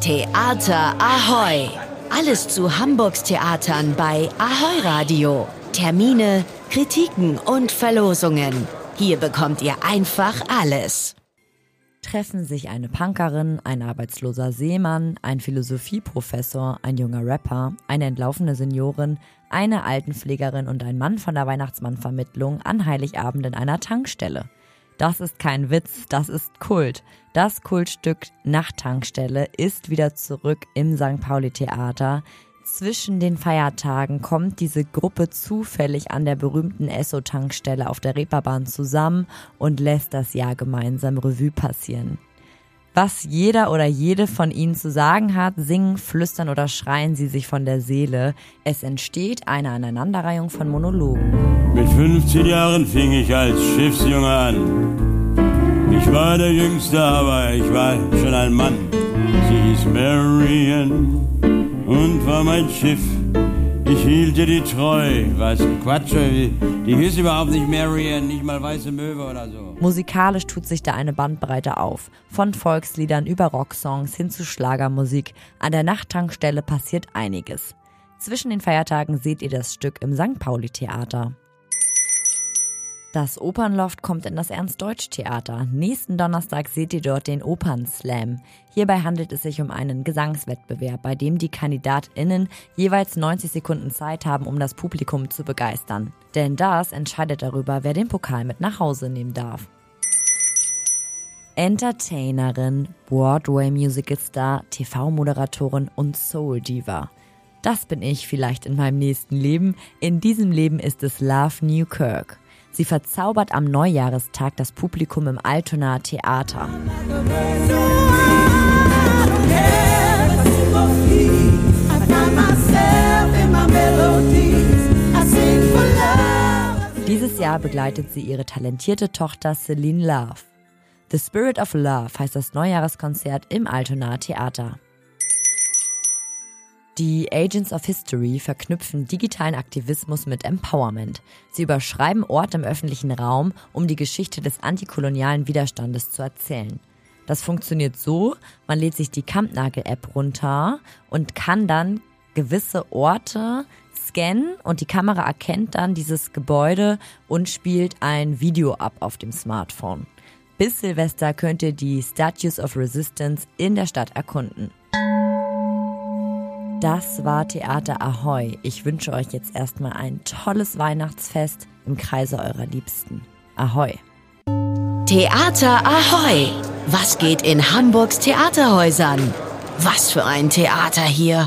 Theater Ahoy! Alles zu Hamburgs Theatern bei Ahoy Radio. Termine, Kritiken und Verlosungen. Hier bekommt ihr einfach alles. Treffen sich eine Punkerin, ein arbeitsloser Seemann, ein Philosophieprofessor, ein junger Rapper, eine entlaufene Seniorin, eine Altenpflegerin und ein Mann von der Weihnachtsmannvermittlung an Heiligabend in einer Tankstelle. Das ist kein Witz, das ist Kult. Das Kultstück Nachttankstelle ist wieder zurück im St. Pauli Theater. Zwischen den Feiertagen kommt diese Gruppe zufällig an der berühmten Esso-Tankstelle auf der Reeperbahn zusammen und lässt das Jahr gemeinsam Revue passieren. Was jeder oder jede von ihnen zu sagen hat, singen, flüstern oder schreien sie sich von der Seele. Es entsteht eine Aneinanderreihung von Monologen. Mit 15 Jahren fing ich als Schiffsjunge an. Ich war der Jüngste, aber ich war schon ein Mann. Sie hieß Marian und war mein Schiff. Ich hielt ihr die treu. Was Quatsch, die hieß überhaupt nicht Marian, nicht mal Weiße Möwe oder so. Musikalisch tut sich da eine Bandbreite auf. Von Volksliedern über Rocksongs hin zu Schlagermusik. An der Nachttankstelle passiert einiges. Zwischen den Feiertagen seht ihr das Stück im St. Pauli Theater. Das Opernloft kommt in das Ernst-Deutsch-Theater. Nächsten Donnerstag seht ihr dort den Opernslam. Hierbei handelt es sich um einen Gesangswettbewerb, bei dem die KandidatInnen jeweils 90 Sekunden Zeit haben, um das Publikum zu begeistern. Denn das entscheidet darüber, wer den Pokal mit nach Hause nehmen darf. Entertainerin, Broadway-Musicalstar, TV-Moderatorin und Soul-Diva. Das bin ich vielleicht in meinem nächsten Leben. In diesem Leben ist es Love Newkirk. Sie verzaubert am Neujahrestag das Publikum im Altonaer Theater. Dieses Jahr begleitet sie ihre talentierte Tochter Celine Love. The Spirit of Love heißt das Neujahreskonzert im Altonaer Theater. Die Agents of History verknüpfen digitalen Aktivismus mit Empowerment. Sie überschreiben Orte im öffentlichen Raum, um die Geschichte des antikolonialen Widerstandes zu erzählen. Das funktioniert so, man lädt sich die Kampnagel-App runter und kann dann gewisse Orte scannen und die Kamera erkennt dann dieses Gebäude und spielt ein Video ab auf dem Smartphone. Bis Silvester könnt ihr die Statues of Resistance in der Stadt erkunden. Das war Theater Ahoy. Ich wünsche euch jetzt erstmal ein tolles Weihnachtsfest im Kreise eurer Liebsten. Ahoy. Theater Ahoy! Was geht in Hamburgs Theaterhäusern? Was für ein Theater hier!